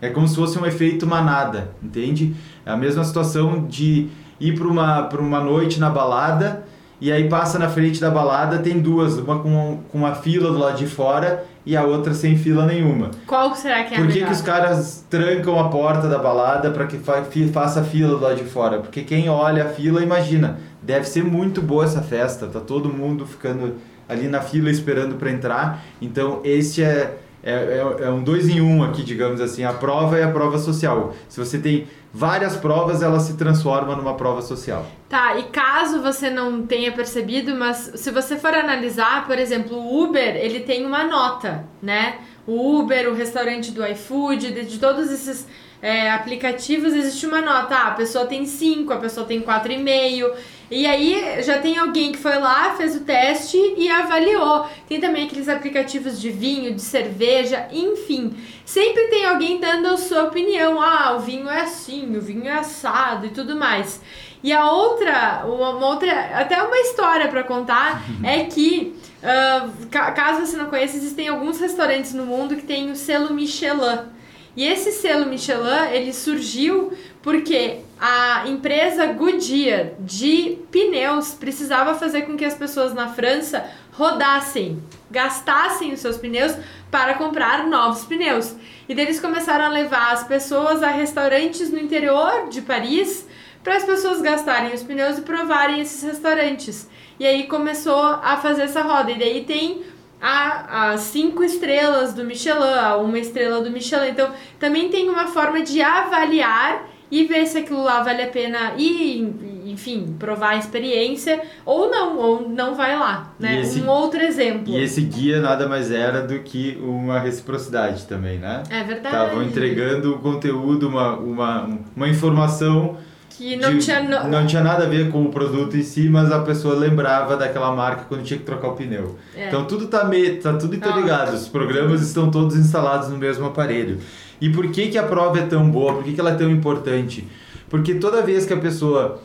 É como se fosse um efeito manada, entende? É a mesma situação de ir para uma, uma noite na balada e aí passa na frente da balada, tem duas, uma com, com uma fila do lado de fora e a outra sem fila nenhuma. Qual será que é a Por que, que os caras trancam a porta da balada para que fa faça fila do lado de fora? Porque quem olha a fila imagina, deve ser muito boa essa festa, tá todo mundo ficando ali na fila esperando para entrar. Então esse é, é, é, é um dois em um aqui, digamos assim, a prova e a prova social. Se você tem várias provas, ela se transforma numa prova social. Tá, e caso você não tenha percebido, mas se você for analisar, por exemplo, o Uber, ele tem uma nota, né? O Uber, o restaurante do iFood, de, de todos esses é, aplicativos, existe uma nota. Ah, a pessoa tem 5, a pessoa tem 4,5. E aí já tem alguém que foi lá, fez o teste e avaliou. Tem também aqueles aplicativos de vinho, de cerveja, enfim. Sempre tem alguém dando a sua opinião. Ah, o vinho é assim, o vinho é assado e tudo mais. E a outra, uma outra, até uma história pra contar <laughs> é que, ca- caso você não conheça, existem alguns restaurantes no mundo que têm o selo Michelin. E esse selo Michelin, ele surgiu porque a empresa Goodyear de pneus precisava fazer com que as pessoas na França rodassem, gastassem os seus pneus para comprar novos pneus. E eles começaram a levar as pessoas a restaurantes no interior de Paris para as pessoas gastarem os pneus e provarem esses restaurantes. E aí começou a fazer essa roda. E daí tem a, a cinco estrelas do Michelin, a uma estrela do Michelin. Então, também tem uma forma de avaliar e ver se aquilo lá vale a pena ir, enfim, provar a experiência ou não, ou não vai lá, né? Esse, um outro exemplo. E esse guia nada mais era do que uma reciprocidade também, né? É verdade. Estavam entregando o conteúdo, uma, uma, uma informação que não, de, tinha, no... não tinha nada a ver com o produto em si, mas a pessoa lembrava daquela marca quando tinha que trocar o pneu. É. Então tudo tá, meio, tá tudo interligado, os programas estão todos instalados no mesmo aparelho. E por que, que a prova é tão boa? Por que, que ela é tão importante? Porque toda vez que a pessoa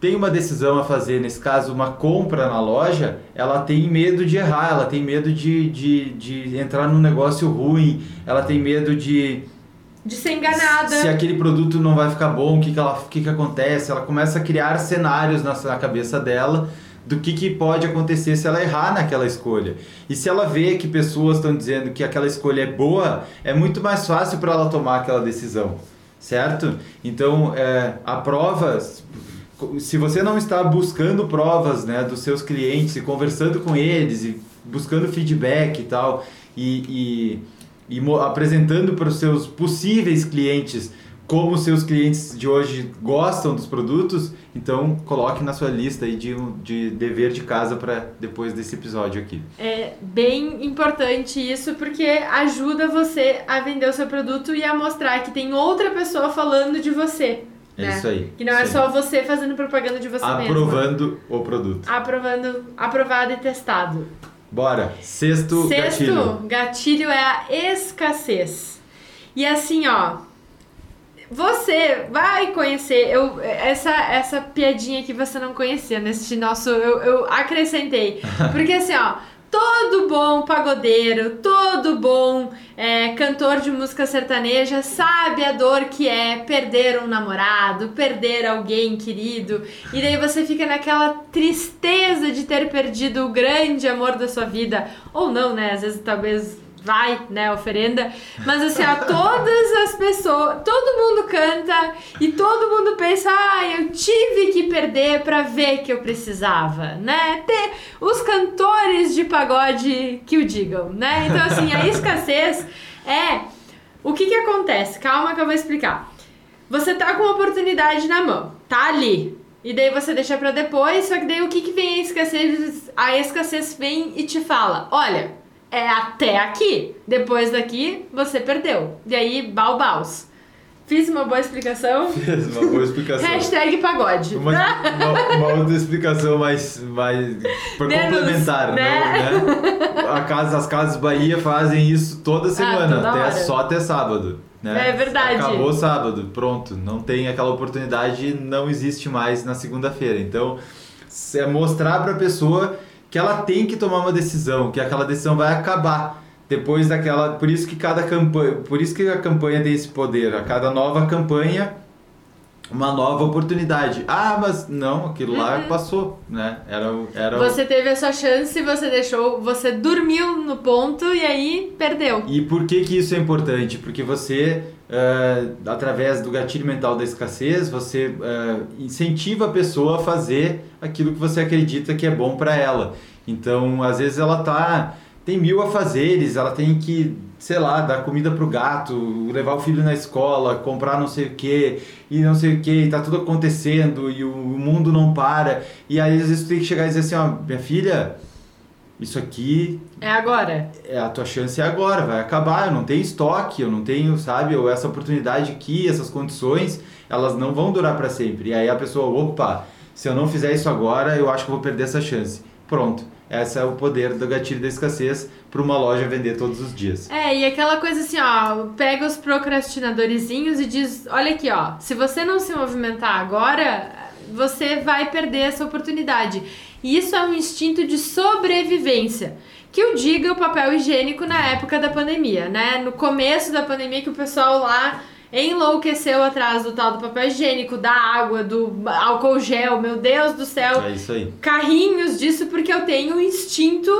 tem uma decisão a fazer, nesse caso uma compra na loja, ela tem medo de errar, ela tem medo de, de, de entrar num negócio ruim, ela tem medo de. De ser enganada. Se aquele produto não vai ficar bom, o que, que, ela, que, que acontece? Ela começa a criar cenários na, na cabeça dela do que, que pode acontecer se ela errar naquela escolha. E se ela vê que pessoas estão dizendo que aquela escolha é boa, é muito mais fácil para ela tomar aquela decisão, certo? Então, é, a prova, se você não está buscando provas né, dos seus clientes e conversando com eles e buscando feedback e tal, e, e, e apresentando para os seus possíveis clientes como seus clientes de hoje gostam dos produtos, então coloque na sua lista aí de, de dever de casa para depois desse episódio aqui. É bem importante isso porque ajuda você a vender o seu produto e a mostrar que tem outra pessoa falando de você. É né? isso aí. Que não é só aí. você fazendo propaganda de você Aprovando mesmo. o produto. Aprovando, aprovado e testado. Bora. Sexto, Sexto gatilho. gatilho é a escassez. E assim, ó, você vai conhecer eu, essa, essa piadinha que você não conhecia nesse nosso. Eu, eu acrescentei. <laughs> Porque assim, ó. Todo bom pagodeiro, todo bom é, cantor de música sertaneja sabe a dor que é perder um namorado, perder alguém querido. E daí você fica naquela tristeza de ter perdido o grande amor da sua vida. Ou não, né? Às vezes talvez vai, né, oferenda. Mas assim, ó, todas as pessoas, todo mundo canta e todo mundo pensa, ah, eu tive que perder para ver que eu precisava, né? Ter os cantores de pagode que o digam, né? Então assim, a escassez é o que que acontece? Calma que eu vou explicar. Você tá com uma oportunidade na mão, tá ali. E daí você deixa para depois, só que daí o que que vem a escassez? A escassez vem e te fala: "Olha, é até aqui. Depois daqui, você perdeu. E aí, balbaus. Fiz uma boa explicação? <laughs> Fiz uma boa explicação. Hashtag pagode. Uma, uma, uma, outra explicação mais, mais complementar, né? Não, né? A casa, as casas Bahia fazem isso toda ah, semana, ah, até, só até sábado. Né? É verdade. Acabou sábado, pronto. Não tem aquela oportunidade, não existe mais na segunda-feira. Então, é mostrar para a pessoa que ela tem que tomar uma decisão, que aquela decisão vai acabar depois daquela, por isso que cada campanha, por isso que a campanha tem esse poder, a cada nova campanha uma nova oportunidade. Ah, mas não, aquilo uhum. lá passou, né? Era, era Você teve a sua chance, você deixou, você dormiu no ponto e aí perdeu. E por que que isso é importante? Porque você uh, através do gatilho mental da escassez, você uh, incentiva a pessoa a fazer aquilo que você acredita que é bom para ela. Então, às vezes ela tá tem mil afazeres, ela tem que, sei lá, dar comida pro gato, levar o filho na escola, comprar não sei o que, e não sei o que, e tá tudo acontecendo, e o mundo não para. E aí às vezes tu tem que chegar e dizer assim, ó, minha filha, isso aqui. É agora. É, a tua chance é agora, vai acabar. Eu não tenho estoque, eu não tenho, sabe, ou essa oportunidade aqui, essas condições, elas não vão durar para sempre. E aí a pessoa, opa, se eu não fizer isso agora, eu acho que vou perder essa chance. Pronto. Esse é o poder do gatilho da escassez para uma loja vender todos os dias. É, e aquela coisa assim, ó, pega os procrastinadorzinhos e diz, olha aqui, ó, se você não se movimentar agora, você vai perder essa oportunidade. E isso é um instinto de sobrevivência. Que eu diga o papel higiênico na época da pandemia, né? No começo da pandemia que o pessoal lá enlouqueceu atrás do tal do papel higiênico, da água, do álcool gel, meu Deus do céu. É isso aí. Carrinhos disso porque eu tenho um instinto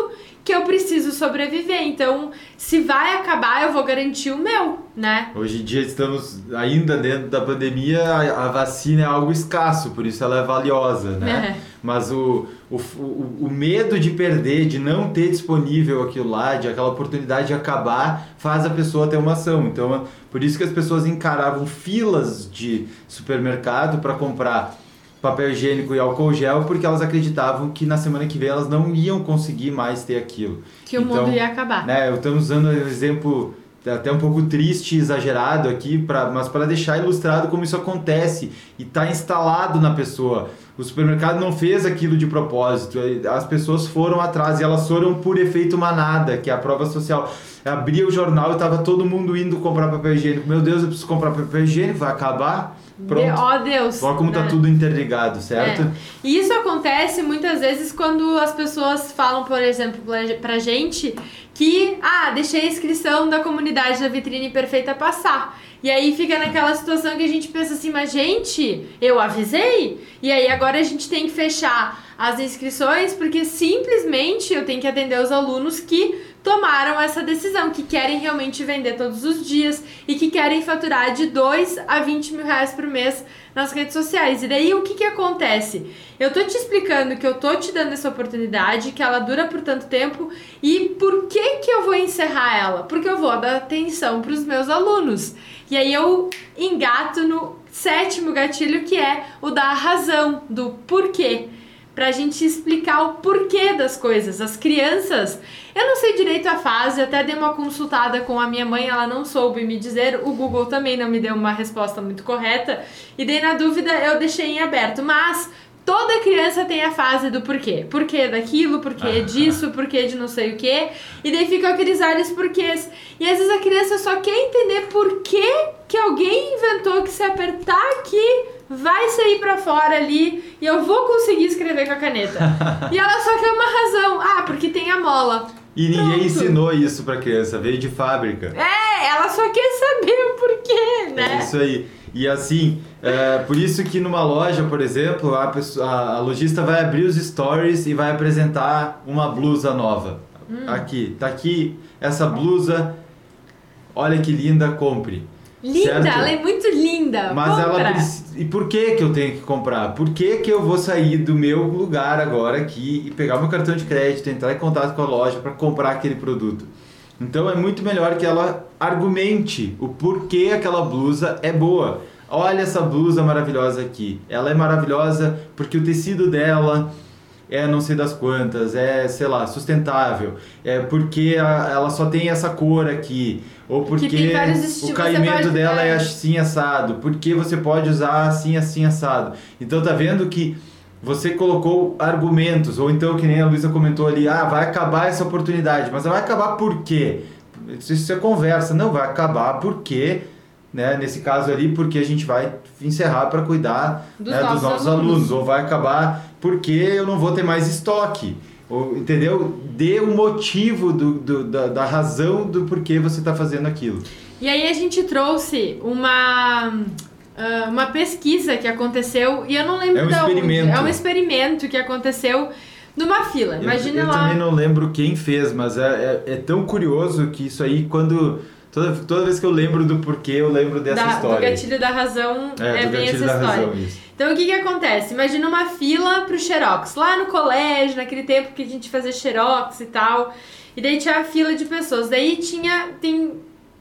que eu preciso sobreviver. Então, se vai acabar, eu vou garantir o meu, né? Hoje em dia estamos ainda dentro da pandemia, a, a vacina é algo escasso, por isso ela é valiosa, né? É. Mas o, o, o, medo de perder, de não ter disponível aquilo lá, de aquela oportunidade de acabar, faz a pessoa ter uma ação. Então, por isso que as pessoas encaravam filas de supermercado para comprar papel higiênico e álcool gel porque elas acreditavam que na semana que vem elas não iam conseguir mais ter aquilo. Que então, o mundo ia acabar. Né, eu estamos usando o exemplo até um pouco triste e exagerado aqui, pra, mas para deixar ilustrado como isso acontece e está instalado na pessoa. O supermercado não fez aquilo de propósito, as pessoas foram atrás e elas foram por efeito manada, que é a prova social. Abria o jornal e estava todo mundo indo comprar papel higiênico. Meu Deus, eu preciso comprar papel higiênico, vai acabar. Pronto. Ó oh, Deus. Olha como tá né? tá tudo interligado, certo? É. E isso acontece muitas vezes quando as pessoas falam, por exemplo, pra gente que, ah, deixei a inscrição da comunidade da vitrine perfeita passar. E aí fica naquela situação que a gente pensa assim, mas gente, eu avisei? E aí agora a gente tem que fechar as inscrições porque simplesmente eu tenho que atender os alunos que tomaram essa decisão, que querem realmente vender todos os dias e que querem faturar de 2 a 20 mil reais por mês nas redes sociais. E daí o que, que acontece? Eu tô te explicando que eu tô te dando essa oportunidade, que ela dura por tanto tempo e por que, que eu vou encerrar ela? Porque eu vou dar atenção para os meus alunos. E aí eu engato no sétimo gatilho que é o da razão, do porquê pra gente explicar o porquê das coisas. As crianças, eu não sei direito a fase, até dei uma consultada com a minha mãe, ela não soube me dizer, o Google também não me deu uma resposta muito correta, e daí na dúvida eu deixei em aberto, mas toda criança tem a fase do porquê. Porquê daquilo, porquê disso, porquê de não sei o quê. E daí ficam aqueles vários porquês. E às vezes a criança só quer entender por que, que alguém inventou que se apertar aqui vai sair para fora ali e eu vou conseguir escrever com a caneta. <laughs> e ela só quer uma razão. Ah, porque tem a mola. E Pronto. ninguém ensinou isso pra criança, veio de fábrica. É, ela só quer saber o porquê, né? É isso aí. E assim, é, por isso que numa loja, por exemplo, a, pessoa, a lojista vai abrir os stories e vai apresentar uma blusa nova. Hum. Aqui, tá aqui essa blusa. Olha que linda, compre. Linda, certo? ela é muito linda. Mas Compra. ela e por que que eu tenho que comprar? Por que que eu vou sair do meu lugar agora aqui e pegar meu cartão de crédito, entrar em contato com a loja para comprar aquele produto? Então é muito melhor que ela argumente o porquê aquela blusa é boa. Olha essa blusa maravilhosa aqui. Ela é maravilhosa porque o tecido dela é não sei das quantas, é, sei lá, sustentável, é porque a, ela só tem essa cor aqui, ou porque o caimento dela é assim assado, porque você pode usar assim, assim assado. Então tá vendo que você colocou argumentos, ou então que nem a Luísa comentou ali, ah, vai acabar essa oportunidade, mas vai acabar por quê? Isso é conversa, não vai acabar porque né, nesse caso ali, porque a gente vai encerrar para cuidar dos, né, nossos, dos nossos alunos. alunos. ou vai acabar porque eu não vou ter mais estoque. Ou, entendeu? Dê o motivo do, do da, da razão do porquê você está fazendo aquilo. E aí a gente trouxe uma uh, uma pesquisa que aconteceu e eu não lembro é um experimento. É um experimento que aconteceu numa fila. Imagina eu, eu lá. Eu também não lembro quem fez, mas é, é, é tão curioso que isso aí quando Toda, toda vez que eu lembro do porquê, eu lembro dessa da, história. Do gatilho da razão é, é bem essa história. Razão, então o que que acontece? Imagina uma fila pro Xerox. Lá no colégio, naquele tempo que a gente fazia Xerox e tal. E daí tinha a fila de pessoas. Daí tinha. Tem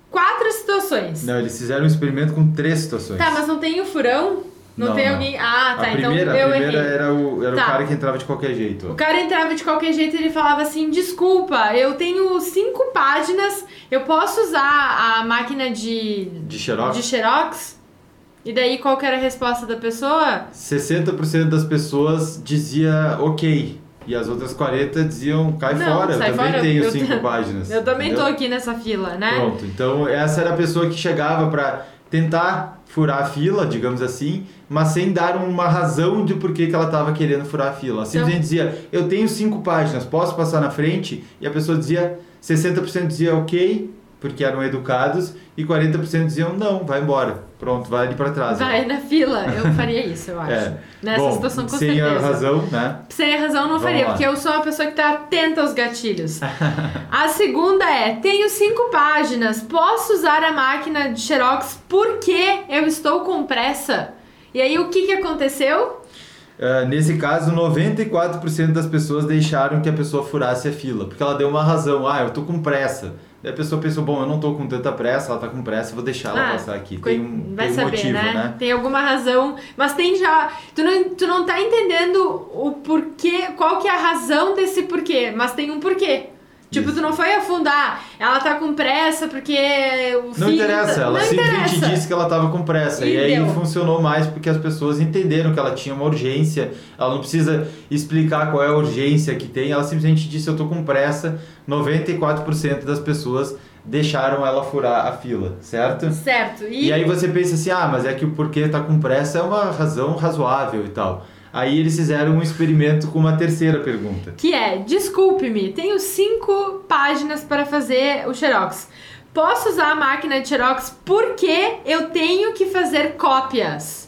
quatro situações. Não, eles fizeram um experimento com três situações. Tá, mas não tem o furão? Não, não tem não. alguém. Ah, tá. A então primeira, eu a primeira errei. era, o, era tá. o cara que entrava de qualquer jeito. O cara entrava de qualquer jeito e ele falava assim: desculpa, eu tenho cinco páginas, eu posso usar a máquina de. De Xerox? De Xerox? E daí qual era a resposta da pessoa? 60% das pessoas dizia ok. E as outras 40 diziam, cai não, fora, eu também fora, tenho eu, cinco páginas. Eu também entendeu? tô aqui nessa fila, né? Pronto, então essa era a pessoa que chegava para tentar furar a fila, digamos assim, mas sem dar uma razão de por que, que ela estava querendo furar a fila. Simplesmente então, dizia, eu tenho cinco páginas, posso passar na frente? E a pessoa dizia, 60% dizia ok, porque eram educados, e 40% diziam não, vai embora. Pronto, vai ali para trás. Vai na fila. Eu <laughs> faria isso, eu acho. É. Nessa Bom, situação, com sem certeza. a razão, né? Sem a razão, não Vamos faria, lá. porque eu sou uma pessoa que tá atenta aos gatilhos. a segunda é: tenho cinco páginas, posso usar a máquina de Xerox porque eu estou com pressa? E aí, o que, que aconteceu? Ah, nesse caso, 94% das pessoas deixaram que a pessoa furasse a fila, porque ela deu uma razão. Ah, eu tô com pressa. A pessoa pensou, bom, eu não tô com tanta pressa, ela tá com pressa, vou deixar ela Ah, passar aqui. Tem um, Vai tem um saber, motivo, né? né? Tem alguma razão, mas tem já. Tu não, tu não tá entendendo o porquê, qual que é a razão desse porquê, mas tem um porquê. Tipo, Isso. tu não foi afundar, ela tá com pressa porque o Não interessa, tá- ela não simplesmente interessa. disse que ela estava com pressa. E E, aí deu. funcionou mais porque as pessoas entenderam que ela tinha uma urgência. Ela não precisa explicar qual é a urgência que tem, ela simplesmente disse: Eu tô com pressa. 94% das pessoas deixaram ela furar a fila, certo? Certo. E, E aí você pensa assim: Ah, mas é que o porquê tá com pressa é uma razão razoável e tal. Aí eles fizeram um experimento com uma terceira pergunta. que é, desculpe-me, tenho cinco páginas para fazer o Xerox. Posso usar a máquina de Xerox porque eu tenho que fazer cópias.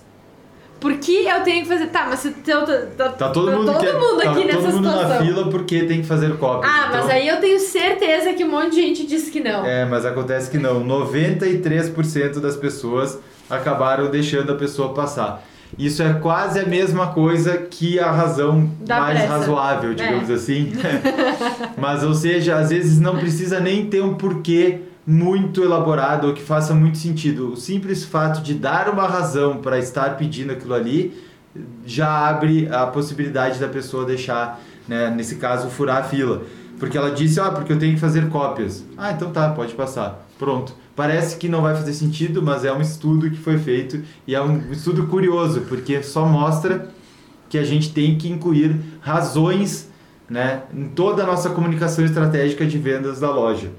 Porque eu tenho que fazer. Tá, mas se teu- tá, Tá todo mundo, todo que- mundo tá aqui nessa todo mundo na situação. fila porque tem que fazer cópias. Ah, mas Então- aí eu tenho certeza que um monte de gente disse que não. É, mas acontece que não. 93% das pessoas acabaram deixando a pessoa passar. Isso é quase a mesma coisa que a razão Da mais pressa. razoável, digamos É. assim. <laughs> mas, ou seja, às vezes não precisa nem ter um porquê muito elaborado ou que faça muito sentido. O simples fato de dar uma razão para estar pedindo aquilo ali já abre a possibilidade da pessoa deixar, né, nesse caso, furar a fila. Porque ela disse, ah, porque eu tenho que fazer cópias. Ah, então tá, pode passar. Pronto. Parece que não vai fazer sentido, mas é um estudo que foi feito e é um estudo curioso, porque só mostra que a gente tem que incluir razões né, em toda a nossa comunicação estratégica de vendas da loja.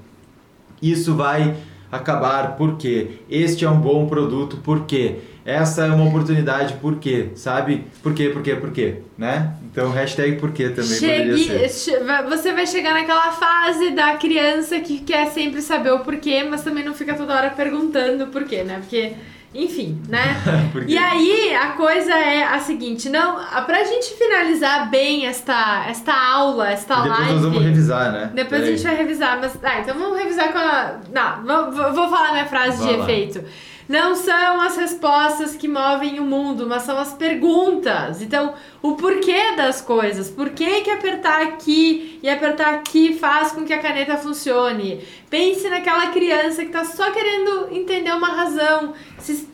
Isso vai acabar porque este é um bom produto, porque essa é uma oportunidade, porque, sabe? Por quê, por quê, por quê, né? Então, hashtag por quê também poderia Chegue, você vai chegar naquela fase da criança que quer sempre saber o porquê, mas também não fica toda hora perguntando o porquê, né? Porque, enfim, né? <laughs> E aí, a coisa é a seguinte, não, pra gente finalizar bem esta, esta aula, esta depois live... nós vamos revisar, né? Depois a gente vai revisar, mas. Ah, então vamos revisar com a. Não, vou, vou- vou falar minha frase Vai de lá. efeito. Não são as respostas que movem o mundo, mas são as perguntas. Então, o porquê das coisas. Por que, que apertar aqui e apertar aqui faz com que a caneta funcione? Pense naquela criança que tá só querendo entender uma razão. Se,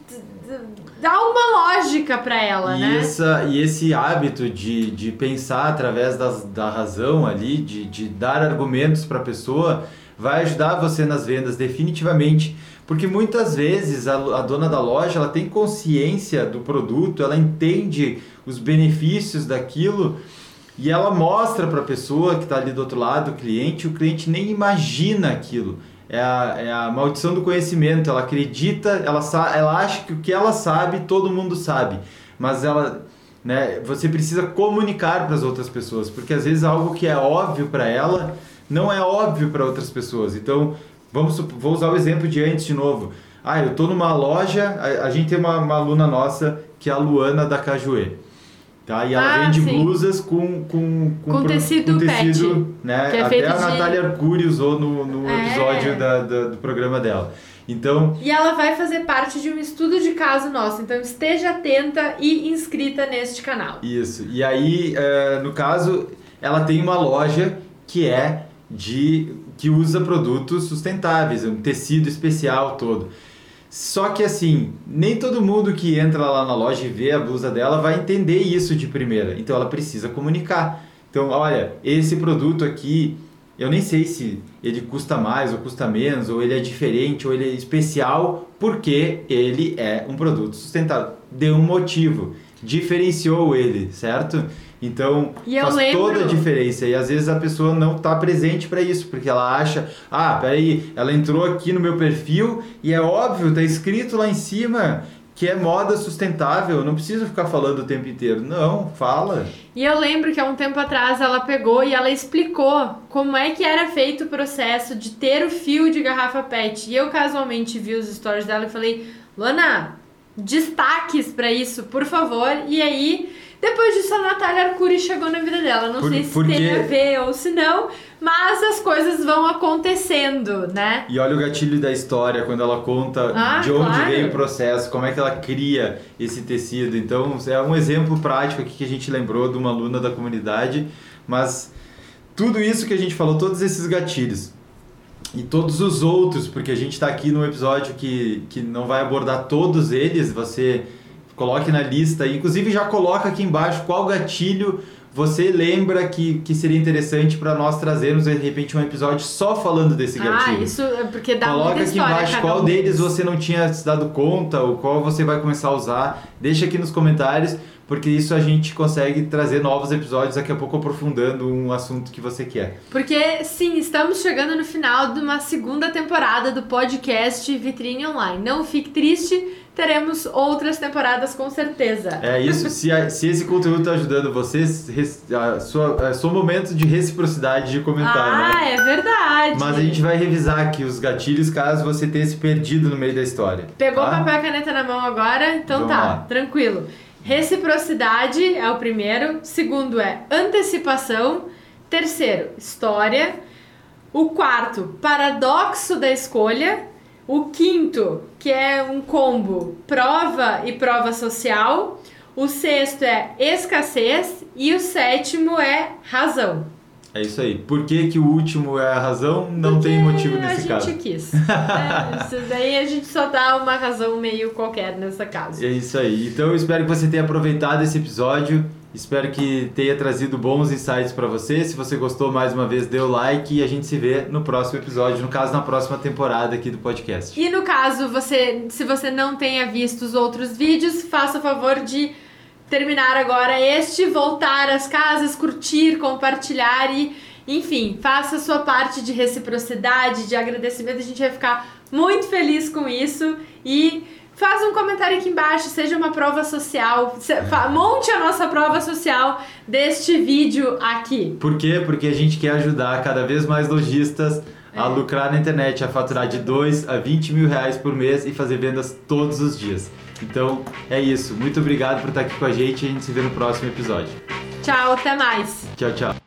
dá uma lógica pra ela, e, né? essa, e esse hábito de, de pensar através das, da razão ali, de, de dar argumentos para a pessoa, vai ajudar você nas vendas definitivamente. Porque muitas vezes a, a dona da loja ela tem consciência do produto, ela entende os benefícios daquilo e ela mostra para a pessoa que está ali do outro lado, o cliente, o cliente nem imagina aquilo. É a, é a maldição do conhecimento. Ela acredita, ela, ela acha que o que ela sabe, todo mundo sabe. Mas ela, né, você precisa comunicar para as outras pessoas, porque às vezes algo que é óbvio para ela não é óbvio para outras pessoas. Então, vamos, vou usar o exemplo de antes de novo. Ah, eu estou numa loja, a, a gente tem uma, uma aluna nossa que é a Luana da Cajuê. Tá? E ela Ah, vende sim. blusas com, com, Com pro- tecido com tecido, pet, né? é Até a de- Natália Arcuri usou no, no É. episódio da, da- do programa dela. Então, E ela vai fazer parte de um estudo de caso nosso, então esteja atenta e inscrita neste canal. Isso. E aí, eh, no caso, ela tem uma loja que é de que usa produtos sustentáveis, um tecido especial todo. Só que assim, nem todo mundo que entra lá na loja e vê a blusa dela vai entender isso de primeira. Então ela precisa comunicar. Então, olha, esse produto aqui, eu nem sei se ele custa mais ou custa menos, ou ele é diferente, ou ele é especial, porque ele é um produto sustentável. Deu um motivo, diferenciou ele, certo? Então E faz lembro- toda a diferença. E às vezes a pessoa não está presente para isso, porque ela acha, ah, peraí, ela entrou aqui no meu perfil e é óbvio, tá escrito lá em cima que é moda sustentável, não precisa ficar falando o tempo inteiro. Não, fala. E eu lembro que há um tempo atrás ela pegou e ela explicou como é que era feito o processo de ter o fio de garrafa PET. E eu casualmente vi os stories dela e falei: "Luana, destaques para isso, por favor". E aí depois disso, a Natália Arcuri chegou na vida dela. Não Por- sei se porque- tem a ver ou se não, mas as coisas vão acontecendo, né? E olha o gatilho da história, quando ela conta Ah, de onde claro. veio o processo, como é que ela cria esse tecido. Então, é um exemplo prático aqui que a gente lembrou de uma aluna da comunidade, mas tudo isso que a gente falou, todos esses gatilhos e todos os outros, porque a gente está aqui num episódio que, que não vai abordar todos eles, você coloque na lista, inclusive já coloca aqui embaixo qual gatilho você lembra que, que seria interessante para nós trazermos de repente um episódio só falando desse Ah, gatilho. isso é porque dá Coloca muita aqui embaixo qual um deles você não tinha se dado conta ou qual você vai começar a usar. Deixa aqui nos comentários, porque isso a gente consegue trazer novos episódios daqui a pouco aprofundando um assunto que você quer. Porque, sim, estamos chegando no final de uma segunda temporada do podcast Vitrine Online. Não fique triste, teremos outras temporadas com certeza. É isso, <laughs> se, a- se esse conteúdo está ajudando vocês, res- a sua, a seu momento de reciprocidade de comentar, né? ah, é verdade. Mas a gente vai revisar aqui os gatilhos caso você tenha se perdido no meio da história. Pegou tá? papel e caneta na mão agora? Então Vamos tá, lá. tranquilo. Reciprocidade é o primeiro. Segundo é antecipação. Terceiro, história. O quarto, paradoxo da escolha. O quinto, que é um combo, prova e prova social. O sexto é escassez. E o sétimo é razão. É isso aí. Por que, que o último é a razão? Não tem motivo nesse a caso. gente quis. <laughs> É, isso daí a gente só dá uma razão meio qualquer nessa caso. É isso aí. Então eu espero que você tenha aproveitado esse episódio. Espero que tenha trazido bons insights para você. Se você gostou, mais uma vez, dê o like e a gente se vê no próximo episódio, no caso, na próxima temporada aqui do podcast. E no caso, você, se você não tenha visto os outros vídeos, faça o favor de terminar agora este, voltar às casas, curtir, compartilhar e, enfim, faça a sua parte de reciprocidade, de agradecimento. A gente vai ficar muito feliz com isso e faz um comentário aqui embaixo, seja uma prova social, fa- monte a nossa prova social deste vídeo aqui. Por quê? Porque a gente quer ajudar cada vez mais lojistas a É. lucrar na internet, a faturar de 2 a 20 mil reais por mês e fazer vendas todos os dias. Então é isso. Muito obrigado por estar aqui com a gente a gente se vê no próximo episódio. Tchau, até mais! Tchau, tchau.